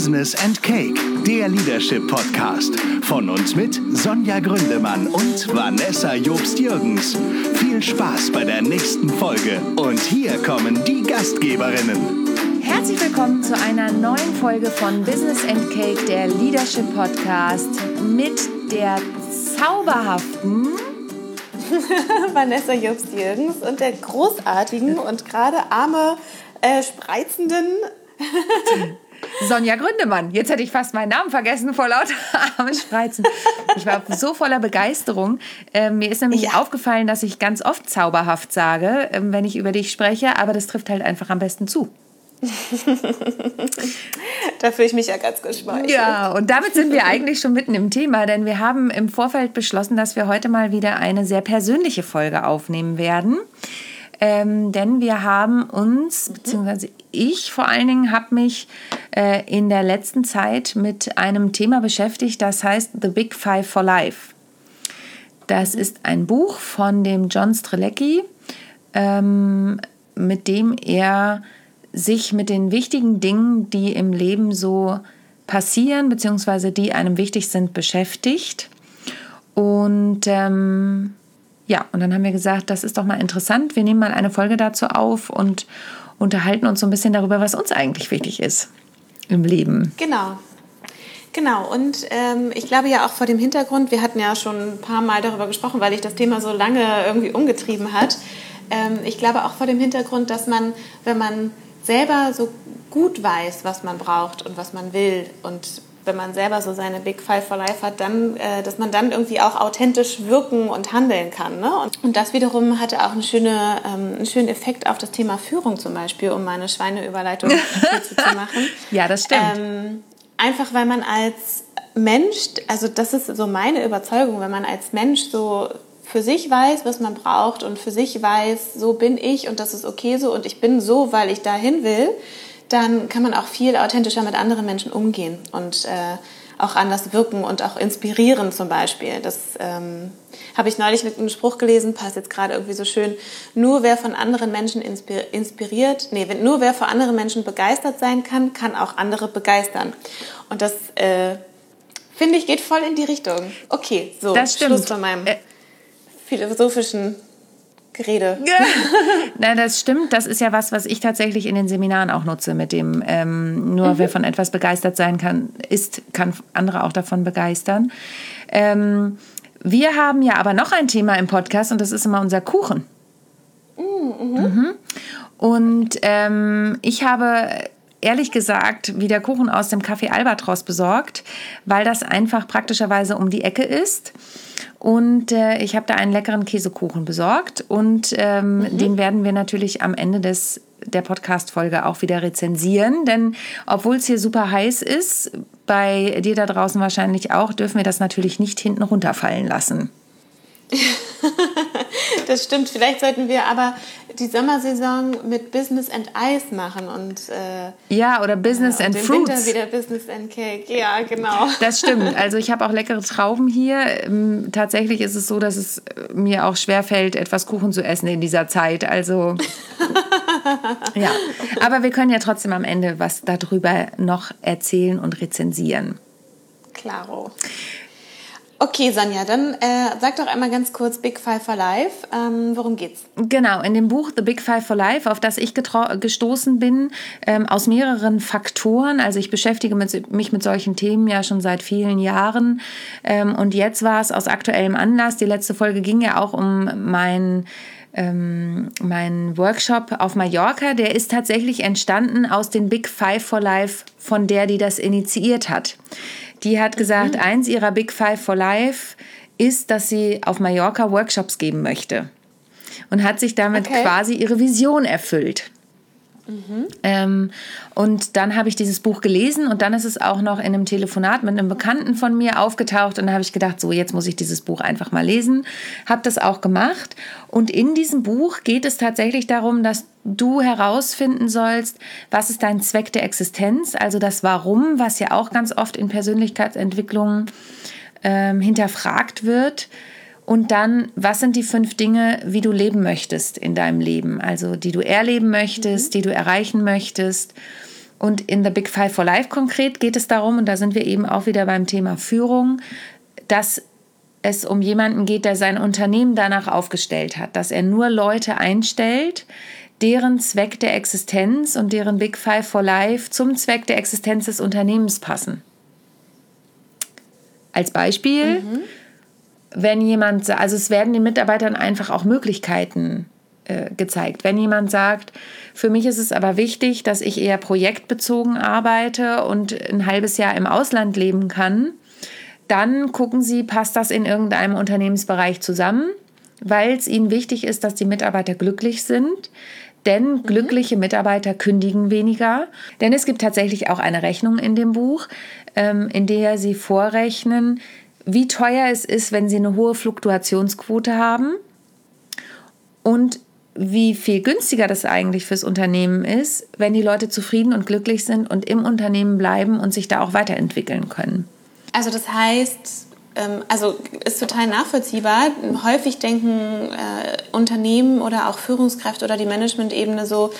Business and Cake, der Leadership Podcast. Von uns mit Sonja Gründemann und Vanessa Jobst-Jürgens. Viel Spaß bei der nächsten Folge. Und hier kommen die Gastgeberinnen. Herzlich willkommen zu einer neuen Folge von Business and Cake, der Leadership Podcast mit der zauberhaften Vanessa Jobst-Jürgens und der großartigen und gerade arme, äh, spreizenden Sonja Gründemann. Jetzt hätte ich fast meinen Namen vergessen vor lauter arme Spreizen. Ich war so voller Begeisterung. Ähm, mir ist nämlich ja. aufgefallen, dass ich ganz oft zauberhaft sage, ähm, wenn ich über dich spreche, aber das trifft halt einfach am besten zu. da fühle ich mich ja ganz gespannt. Ja, und damit sind wir eigentlich schon mitten im Thema, denn wir haben im Vorfeld beschlossen, dass wir heute mal wieder eine sehr persönliche Folge aufnehmen werden. Ähm, denn wir haben uns, mhm. beziehungsweise ich vor allen Dingen habe mich äh, in der letzten Zeit mit einem Thema beschäftigt, das heißt The Big Five for Life. Das mhm. ist ein Buch von dem John Strelecki, ähm, mit dem er sich mit den wichtigen Dingen, die im Leben so passieren, beziehungsweise die einem wichtig sind, beschäftigt. Und ähm, ja, und dann haben wir gesagt, das ist doch mal interessant. Wir nehmen mal eine Folge dazu auf und unterhalten uns so ein bisschen darüber, was uns eigentlich wichtig ist im Leben. Genau. Genau, und ähm, ich glaube ja auch vor dem Hintergrund, wir hatten ja schon ein paar Mal darüber gesprochen, weil ich das Thema so lange irgendwie umgetrieben hat. Ähm, ich glaube auch vor dem Hintergrund, dass man, wenn man selber so gut weiß, was man braucht und was man will und wenn man selber so seine Big Five for Life hat, dann, äh, dass man dann irgendwie auch authentisch wirken und handeln kann. Ne? Und, und das wiederum hatte auch eine schöne, ähm, einen schönen Effekt auf das Thema Führung zum Beispiel, um meine Schweineüberleitung zu machen. Ja, das stimmt. Ähm, einfach weil man als Mensch, also das ist so meine Überzeugung, wenn man als Mensch so für sich weiß, was man braucht und für sich weiß, so bin ich und das ist okay so und ich bin so, weil ich dahin will, dann kann man auch viel authentischer mit anderen Menschen umgehen und äh, auch anders wirken und auch inspirieren zum Beispiel. Das ähm, habe ich neulich mit einem Spruch gelesen, passt jetzt gerade irgendwie so schön. Nur wer von anderen Menschen inspiriert, nee, nur wer vor anderen Menschen begeistert sein kann, kann auch andere begeistern. Und das äh, finde ich geht voll in die Richtung. Okay, so das. Schluss von meinem philosophischen Gerede. Na, das stimmt. Das ist ja was, was ich tatsächlich in den Seminaren auch nutze, mit dem ähm, nur mhm. wer von etwas begeistert sein kann, ist, kann andere auch davon begeistern. Ähm, wir haben ja aber noch ein Thema im Podcast und das ist immer unser Kuchen. Mhm. Mhm. Und ähm, ich habe ehrlich gesagt wieder Kuchen aus dem Café Albatros besorgt, weil das einfach praktischerweise um die Ecke ist. Und äh, ich habe da einen leckeren Käsekuchen besorgt und ähm, mhm. den werden wir natürlich am Ende des, der Podcast-Folge auch wieder rezensieren. Denn obwohl es hier super heiß ist, bei dir da draußen wahrscheinlich auch, dürfen wir das natürlich nicht hinten runterfallen lassen. das stimmt. Vielleicht sollten wir aber die Sommersaison mit Business and Ice machen und äh, ja oder Business äh, and Fruits. Winter wieder Business and Cake. Ja, genau. Das stimmt. Also ich habe auch leckere Trauben hier. Ähm, tatsächlich ist es so, dass es mir auch schwer fällt, etwas Kuchen zu essen in dieser Zeit. Also ja, aber wir können ja trotzdem am Ende was darüber noch erzählen und rezensieren. Klaro. Okay, Sonja, dann äh, sag doch einmal ganz kurz Big Five for Life. Ähm, worum geht's? Genau, in dem Buch The Big Five for Life, auf das ich gestoßen bin, ähm, aus mehreren Faktoren. Also ich beschäftige mit, mich mit solchen Themen ja schon seit vielen Jahren. Ähm, und jetzt war es aus aktuellem Anlass. Die letzte Folge ging ja auch um mein ähm, mein Workshop auf Mallorca, der ist tatsächlich entstanden aus den Big Five for Life von der, die das initiiert hat. Die hat gesagt, mhm. eins ihrer Big Five for Life ist, dass sie auf Mallorca Workshops geben möchte. Und hat sich damit okay. quasi ihre Vision erfüllt. Mhm. Ähm, und dann habe ich dieses Buch gelesen und dann ist es auch noch in einem Telefonat mit einem Bekannten von mir aufgetaucht und dann habe ich gedacht, so jetzt muss ich dieses Buch einfach mal lesen. Habe das auch gemacht und in diesem Buch geht es tatsächlich darum, dass du herausfinden sollst, was ist dein Zweck der Existenz, also das Warum, was ja auch ganz oft in Persönlichkeitsentwicklungen ähm, hinterfragt wird und dann, was sind die fünf Dinge, wie du leben möchtest in deinem Leben? Also, die du erleben möchtest, mhm. die du erreichen möchtest. Und in The Big Five for Life konkret geht es darum, und da sind wir eben auch wieder beim Thema Führung, dass es um jemanden geht, der sein Unternehmen danach aufgestellt hat, dass er nur Leute einstellt, deren Zweck der Existenz und deren Big Five for Life zum Zweck der Existenz des Unternehmens passen. Als Beispiel, mhm. wenn jemand, also es werden den Mitarbeitern einfach auch Möglichkeiten äh, gezeigt. Wenn jemand sagt, für mich ist es aber wichtig, dass ich eher projektbezogen arbeite und ein halbes Jahr im Ausland leben kann, dann gucken Sie, passt das in irgendeinem Unternehmensbereich zusammen, weil es Ihnen wichtig ist, dass die Mitarbeiter glücklich sind. Denn mhm. glückliche Mitarbeiter kündigen weniger. Denn es gibt tatsächlich auch eine Rechnung in dem Buch, ähm, in der Sie vorrechnen, wie teuer es ist, wenn Sie eine hohe Fluktuationsquote haben und wie viel günstiger das eigentlich fürs Unternehmen ist, wenn die Leute zufrieden und glücklich sind und im Unternehmen bleiben und sich da auch weiterentwickeln können. Also das heißt, also ist total nachvollziehbar. Häufig denken äh, Unternehmen oder auch Führungskräfte oder die Managementebene so,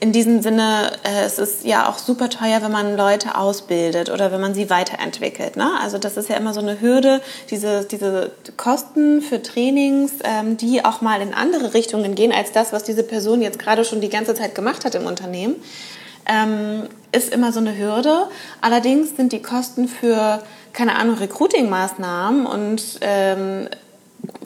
in diesem Sinne, äh, es ist ja auch super teuer, wenn man Leute ausbildet oder wenn man sie weiterentwickelt. Ne? Also das ist ja immer so eine Hürde, diese, diese Kosten für Trainings, ähm, die auch mal in andere Richtungen gehen als das, was diese Person jetzt gerade schon die ganze Zeit gemacht hat im Unternehmen, ähm, ist immer so eine Hürde. Allerdings sind die Kosten für, keine Ahnung, Recruiting-Maßnahmen und ähm,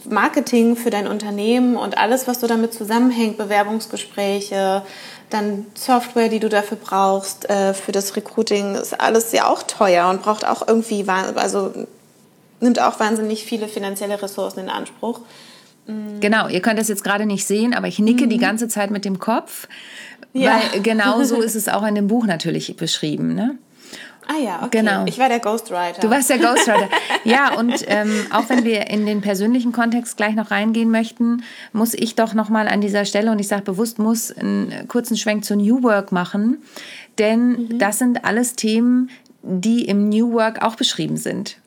Marketing für dein Unternehmen und alles, was so damit zusammenhängt, Bewerbungsgespräche, dann Software, die du dafür brauchst, äh, für das Recruiting, ist alles ja auch teuer und braucht auch irgendwie, also nimmt auch wahnsinnig viele finanzielle Ressourcen in Anspruch. Mm. Genau, ihr könnt das jetzt gerade nicht sehen, aber ich nicke mhm. die ganze Zeit mit dem Kopf, ja. weil genau so ist es auch in dem Buch natürlich beschrieben. Ne? Ah ja, okay. Genau. Ich war der Ghostwriter. Du warst der Ghostwriter. ja, und ähm, auch wenn wir in den persönlichen Kontext gleich noch reingehen möchten, muss ich doch noch mal an dieser Stelle, und ich sage bewusst, muss einen kurzen Schwenk zu New Work machen, denn mhm. das sind alles Themen, die im New Work auch beschrieben sind.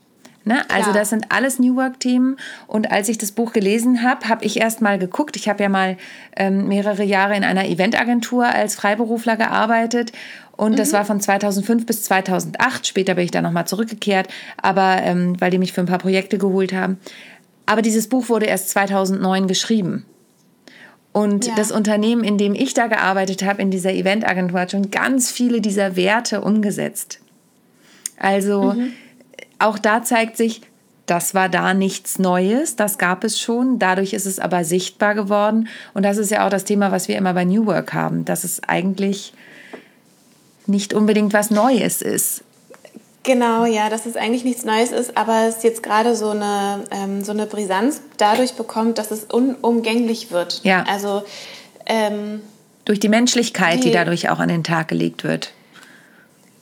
Ne? Also das sind alles New Work-Themen. Und als ich das Buch gelesen habe, habe ich erst mal geguckt. Ich habe ja mal ähm, mehrere Jahre in einer Eventagentur als Freiberufler gearbeitet. Und mhm. das war von 2005 bis 2008. Später bin ich dann nochmal zurückgekehrt, aber ähm, weil die mich für ein paar Projekte geholt haben. Aber dieses Buch wurde erst 2009 geschrieben. Und ja. das Unternehmen, in dem ich da gearbeitet habe, in dieser Eventagentur, hat schon ganz viele dieser Werte umgesetzt. Also mhm auch da zeigt sich, das war da nichts Neues, das gab es schon. Dadurch ist es aber sichtbar geworden. Und das ist ja auch das Thema, was wir immer bei New Work haben, dass es eigentlich nicht unbedingt was Neues ist. Genau, ja, dass es eigentlich nichts Neues ist, aber es jetzt gerade so eine, ähm, so eine Brisanz dadurch bekommt, dass es unumgänglich wird. Ja. Also ähm, durch die Menschlichkeit, die, die dadurch auch an den Tag gelegt wird.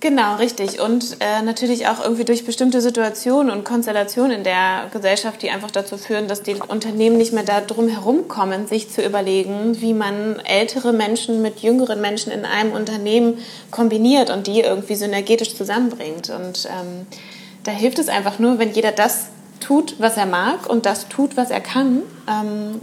Genau, richtig. Und äh, natürlich auch irgendwie durch bestimmte Situationen und Konstellationen in der Gesellschaft, die einfach dazu führen, dass die Unternehmen nicht mehr da drum herumkommen, sich zu überlegen, wie man ältere Menschen mit jüngeren Menschen in einem Unternehmen kombiniert und die irgendwie synergetisch zusammenbringt. Und ähm, da hilft es einfach nur, wenn jeder das tut, was er mag und das tut, was er kann. Ähm,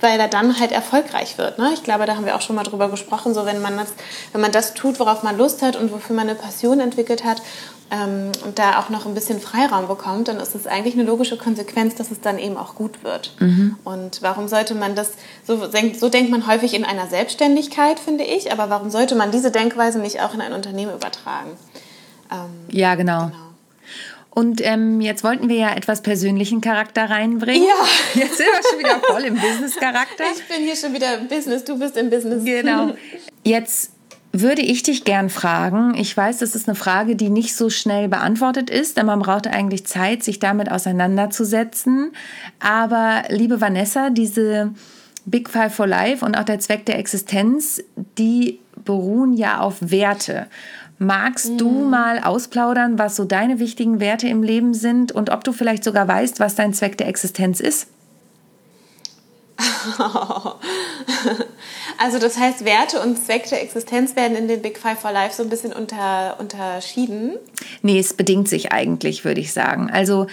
weil er dann halt erfolgreich wird. Ne? Ich glaube, da haben wir auch schon mal drüber gesprochen, so wenn man das, wenn man das tut, worauf man Lust hat und wofür man eine Passion entwickelt hat ähm, und da auch noch ein bisschen Freiraum bekommt, dann ist es eigentlich eine logische Konsequenz, dass es dann eben auch gut wird. Mhm. Und warum sollte man das, so, so denkt man häufig in einer Selbstständigkeit, finde ich, aber warum sollte man diese Denkweise nicht auch in ein Unternehmen übertragen? Ähm, ja, genau. genau. Und ähm, jetzt wollten wir ja etwas persönlichen Charakter reinbringen. Ja. Jetzt sind wir schon wieder voll im Business-Charakter. Ich bin hier schon wieder im Business, du bist im Business. Genau. Jetzt würde ich dich gern fragen. Ich weiß, das ist eine Frage, die nicht so schnell beantwortet ist, denn man braucht eigentlich Zeit, sich damit auseinanderzusetzen. Aber liebe Vanessa, diese Big Five for Life und auch der Zweck der Existenz, die beruhen ja auf Werte. Magst mhm. du mal ausplaudern, was so deine wichtigen Werte im Leben sind und ob du vielleicht sogar weißt, was dein Zweck der Existenz ist? Also das heißt, Werte und Zweck der Existenz werden in den Big Five for Life so ein bisschen unter, unterschieden? Nee, es bedingt sich eigentlich, würde ich sagen. Also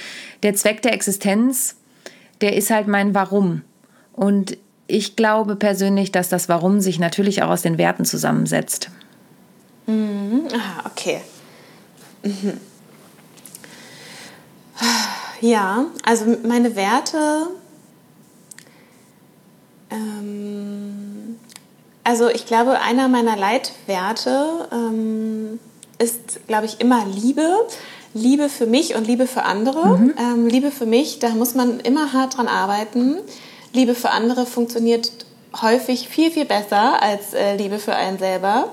der Zweck der Existenz, der ist halt mein Warum. Und ich glaube persönlich, dass das Warum sich natürlich auch aus den Werten zusammensetzt. Mhm. Aha, okay. Mhm. Ja, also meine Werte. Ähm, also ich glaube, einer meiner Leitwerte ähm, ist, glaube ich, immer Liebe. Liebe für mich und Liebe für andere. Mhm. Ähm, Liebe für mich, da muss man immer hart dran arbeiten. Liebe für andere funktioniert häufig viel, viel besser als äh, Liebe für einen selber.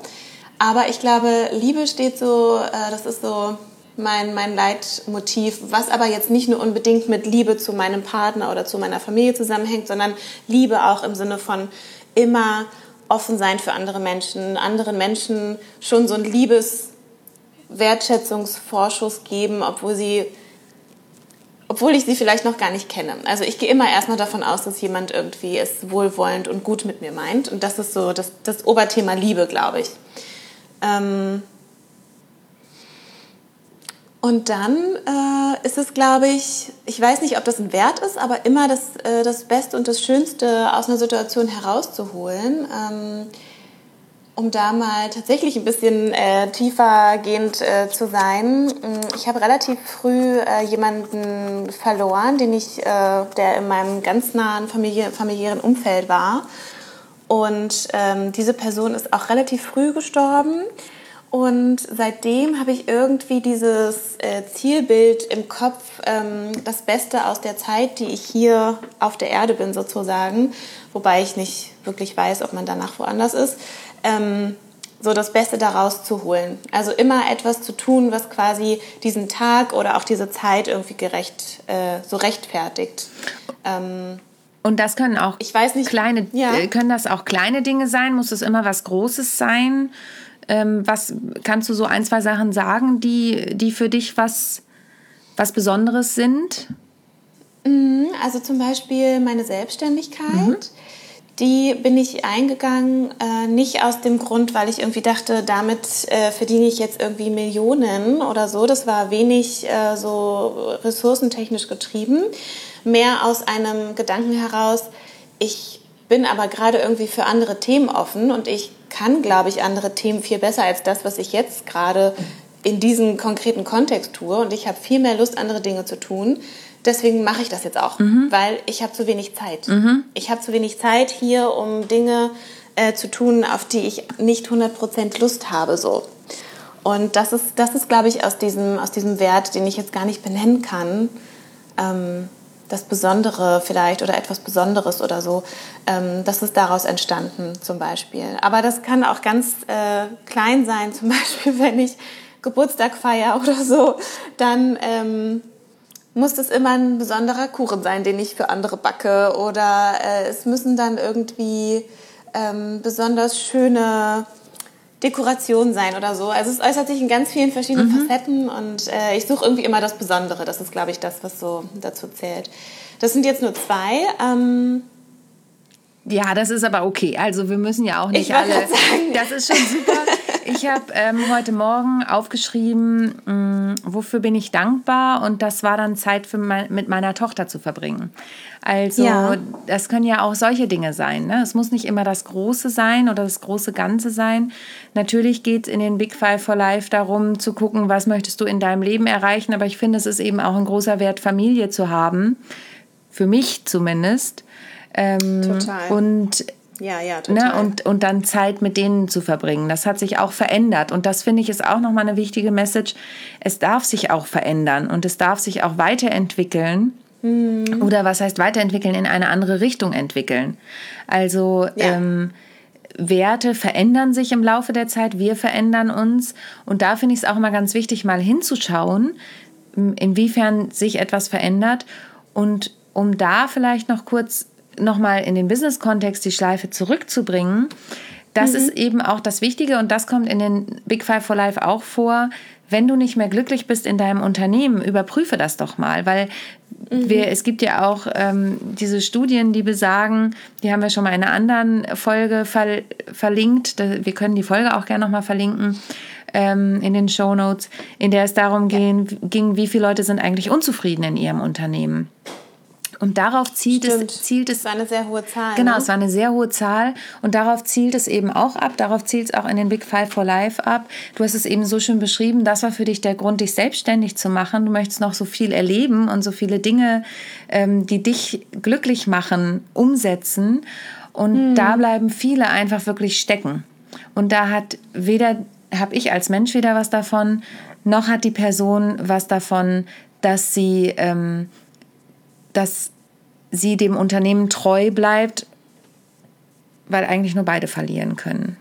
Aber ich glaube, Liebe steht so, äh, das ist so mein, mein Leitmotiv, was aber jetzt nicht nur unbedingt mit Liebe zu meinem Partner oder zu meiner Familie zusammenhängt, sondern Liebe auch im Sinne von immer offen sein für andere Menschen, anderen Menschen schon so ein Liebes Wertschätzungsvorschuss geben, obwohl sie obwohl ich sie vielleicht noch gar nicht kenne. Also ich gehe immer erstmal davon aus, dass jemand irgendwie es wohlwollend und gut mit mir meint. Und das ist so das, das Oberthema Liebe, glaube ich. Ähm und dann äh, ist es, glaube ich, ich weiß nicht, ob das ein Wert ist, aber immer das, äh, das Beste und das Schönste aus einer Situation herauszuholen. Ähm um da mal tatsächlich ein bisschen äh, tiefergehend äh, zu sein. Mm, ich habe relativ früh äh, jemanden verloren, den ich, äh, der in meinem ganz nahen Familie, familiären Umfeld war. Und ähm, diese Person ist auch relativ früh gestorben. Und seitdem habe ich irgendwie dieses äh, Zielbild im Kopf, ähm, das Beste aus der Zeit, die ich hier auf der Erde bin sozusagen, wobei ich nicht wirklich weiß, ob man danach woanders ist, ähm, so das Beste daraus zu holen. Also immer etwas zu tun, was quasi diesen Tag oder auch diese Zeit irgendwie gerecht, äh, so rechtfertigt. Ähm, und das können auch ich weiß nicht, kleine, ja. Äh, können das auch kleine Dinge sein? Muss es immer was Großes sein? Ähm, was kannst du so ein, zwei Sachen sagen, die, die für dich was, was Besonderes sind? Mhm, also zum Beispiel meine Selbstständigkeit. Mhm die bin ich eingegangen, äh, nicht aus dem Grund, weil ich irgendwie dachte, damit äh, verdiene ich jetzt irgendwie Millionen oder so. Das war wenig äh, so ressourcentechnisch getrieben. Mehr aus einem Gedanken heraus, ich bin aber gerade irgendwie für andere Themen offen und ich kann, glaube ich, andere Themen viel besser als das, was ich jetzt gerade in diesem konkreten Kontext tue. Und ich habe viel mehr Lust, andere Dinge zu tun deswegen mache ich das jetzt auch, mhm. weil ich habe zu wenig Zeit. Mhm. Ich habe zu wenig Zeit hier, um Dinge äh, zu tun, auf die ich nicht 100% Lust habe. So. Und das ist, das ist glaube ich, aus diesem, aus diesem Wert, den ich jetzt gar nicht benennen kann, ähm, das Besondere vielleicht oder etwas Besonderes oder so, ähm, das ist daraus entstanden zum Beispiel. Aber das kann auch ganz äh, klein sein, zum Beispiel wenn ich Geburtstag feiere oder so, dann... Ähm, muss das immer ein besonderer Kuchen sein, den ich für andere backe. Oder äh, es müssen dann irgendwie ähm, besonders schöne Dekorationen sein oder so. Also es äußert sich in ganz vielen verschiedenen mhm. Facetten und äh, ich suche irgendwie immer das Besondere. Das ist, glaube ich, das, was so dazu zählt. Das sind jetzt nur zwei. Ähm, ja, das ist aber okay. Also wir müssen ja auch nicht alle. Sagen. Das ist schon super. Ich habe ähm, heute Morgen aufgeschrieben, mh, mm, wofür bin ich dankbar und das war dann Zeit für mein, mit meiner Tochter zu verbringen. Also ja. das können ja auch solche Dinge sein. Ne? Es muss nicht immer das Große sein oder das große Ganze sein. Natürlich geht es in den Big Five for Life darum zu gucken, was möchtest du in deinem Leben erreichen. Aber ich finde, es ist eben auch ein großer Wert, Familie zu haben. Für mich zumindest. Ähm, Total. Und ja, ja, ne, total. Ne, und, und dann Zeit mit denen zu verbringen. Das hat sich auch verändert. Und das finde ich ist auch nochmal eine wichtige Message. Es darf sich auch verändern und es darf sich auch weiterentwickeln. Mhm. Oder was heißt weiterentwickeln? In eine andere Richtung entwickeln. Also ja. ähm, Werte verändern sich im Laufe der Zeit, wir verändern uns. Und da finde ich es auch immer ganz wichtig, mal hinzuschauen, inwiefern sich etwas verändert. Und um da vielleicht noch kurz nochmal in den Business-Kontext die Schleife zurückzubringen, das mhm. ist eben auch das Wichtige und das kommt in den Big Five for Life auch vor. Wenn du nicht mehr glücklich bist in deinem Unternehmen, überprüfe das doch mal, weil mhm. wir, es gibt ja auch ähm, diese Studien, die besagen, die haben wir schon mal in einer anderen Folge ver verlinkt, wir können die Folge auch gerne nochmal verlinken ähm, in den Show Notes, in der es darum ging, ging, wie viele Leute sind eigentlich unzufrieden in ihrem Unternehmen. Und darauf zielt es, zielt es. Es war eine sehr hohe Zahl. Genau, ne? es war eine sehr hohe Zahl und darauf zielt es eben auch ab. Darauf zielt es auch in den Big Five for Life ab. Du hast es eben so schön beschrieben. Das war für dich der Grund, dich selbstständig zu machen. Du möchtest noch so viel erleben und so viele Dinge, ähm, die dich glücklich machen, umsetzen. Und Hm. da bleiben viele einfach wirklich stecken. Und da hat weder habe ich als Mensch wieder was davon, noch hat die Person was davon, dass sie ähm, dass sie dem Unternehmen treu bleibt, weil eigentlich nur beide verlieren können.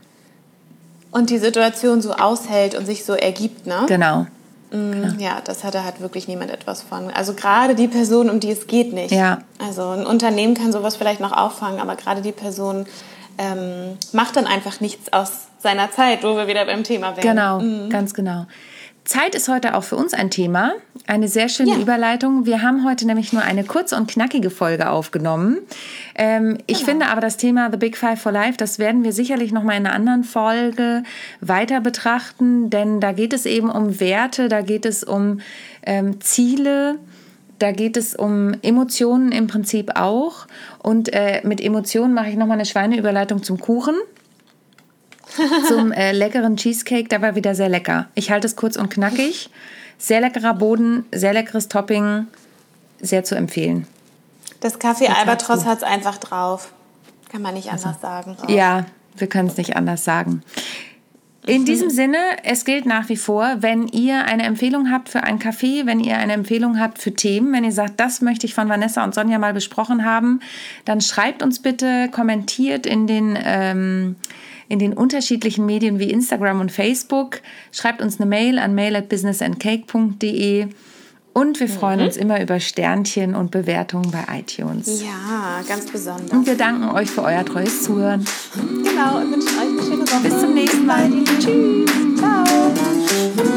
Und die Situation so aushält und sich so ergibt, ne? Genau. Mm, Ja, das hat da hat wirklich niemand etwas von. Also gerade die Person, um die es geht, nicht. Ja. Also ein Unternehmen kann sowas vielleicht noch auffangen, aber gerade die Person ähm, macht dann einfach nichts aus seiner Zeit, wo wir wieder beim Thema wären. Genau, ganz genau. Zeit ist heute auch für uns ein Thema. Eine sehr schöne Ja. Überleitung. Wir haben heute nämlich nur eine kurze und knackige Folge aufgenommen. Ähm, Ich finde aber das Thema The Big Five for Life, das werden wir sicherlich noch mal in einer anderen Folge weiter betrachten, denn da geht es eben um Werte, da geht es um ähm, Ziele. Da geht es um Emotionen im Prinzip auch. Und äh, mit Emotionen mache ich nochmal eine Schweineüberleitung zum Kuchen zum äh, leckeren Cheesecake, der war wieder sehr lecker. Ich halte es kurz und knackig. Sehr leckerer Boden, sehr leckeres Topping, sehr zu empfehlen. Das Café sagst Albatros hat es einfach drauf. Kann man nicht anders sagen. Ja, wir können es nicht anders sagen. In diesem Sinne, es gilt nach wie vor, wenn ihr eine Empfehlung habt für ein Café, wenn ihr eine Empfehlung habt für Themen, wenn ihr sagt, das möchte ich von Vanessa und Sonja mal besprochen haben, dann schreibt uns bitte, kommentiert in den, ähm, in den unterschiedlichen Medien wie Instagram und Facebook. Schreibt uns eine Mail an mail at businessandcake.de und wir freuen mhm. uns immer über Sternchen und Bewertungen bei iTunes. Ja, ganz besonders. Und wir danken euch für euer treues Zuhören. Genau, und wünschen euch eine schöne Woche. Bis zum nächsten Mal. Tschüss. Ciao.